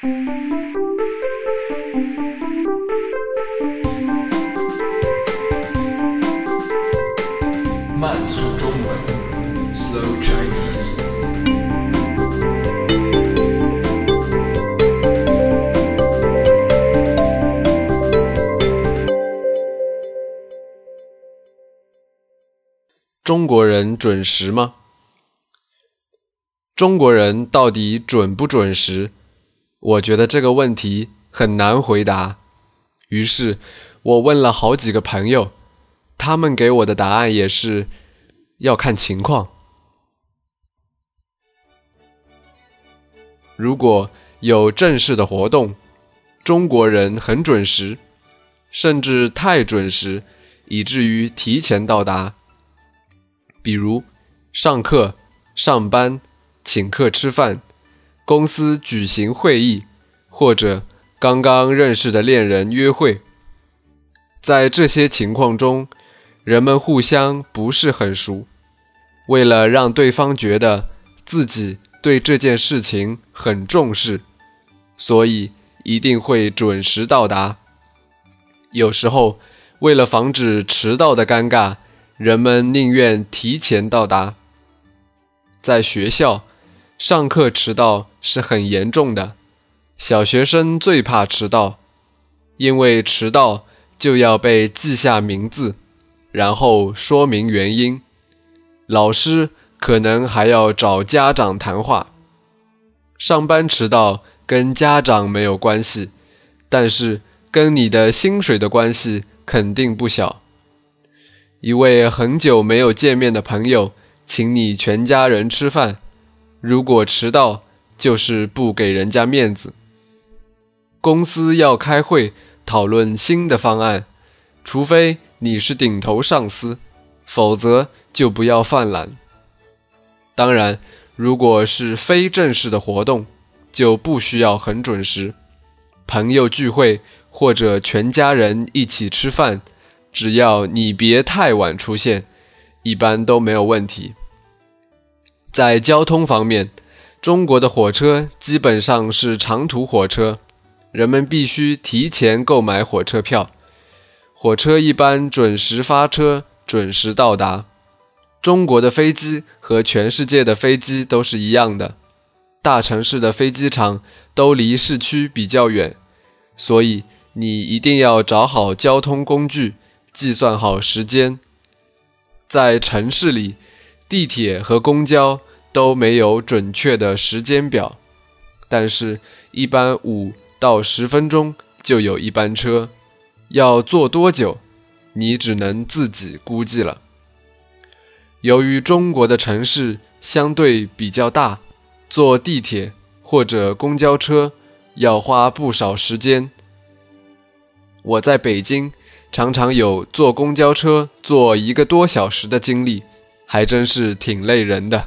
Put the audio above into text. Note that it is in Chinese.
慢速中文，Slow Chinese。中国人准时吗？中国人到底准不准时？我觉得这个问题很难回答。于是，我问了好几个朋友，他们给我的答案也是要看情况。如果有正式的活动，中国人很准时，甚至太准时，以至于提前到达。比如上课、上班、请客吃饭、公司举行会议，或者刚刚认识的恋人约会，在这些情况中，人们互相不是很熟，为了让对方觉得自己对这件事情很重视，所以一定会准时到达。有时候，为了防止迟到的尴尬。人们宁愿提前到达。在学校，上课迟到是很严重的。小学生最怕迟到，因为迟到就要被记下名字，然后说明原因。老师可能还要找家长谈话。上班迟到跟家长没有关系，但是跟你的薪水的关系肯定不小。一位很久没有见面的朋友，请你全家人吃饭，如果迟到，就是不给人家面子。公司要开会讨论新的方案，除非你是顶头上司，否则就不要犯懒。当然，如果是非正式的活动，就不需要很准时。朋友聚会或者全家人一起吃饭。只要你别太晚出现，一般都没有问题。在交通方面，中国的火车基本上是长途火车，人们必须提前购买火车票。火车一般准时发车，准时到达。中国的飞机和全世界的飞机都是一样的，大城市的飞机场都离市区比较远，所以你一定要找好交通工具。计算好时间，在城市里，地铁和公交都没有准确的时间表，但是，一般五到十分钟就有一班车，要坐多久，你只能自己估计了。由于中国的城市相对比较大，坐地铁或者公交车要花不少时间。我在北京。常常有坐公交车坐一个多小时的经历，还真是挺累人的。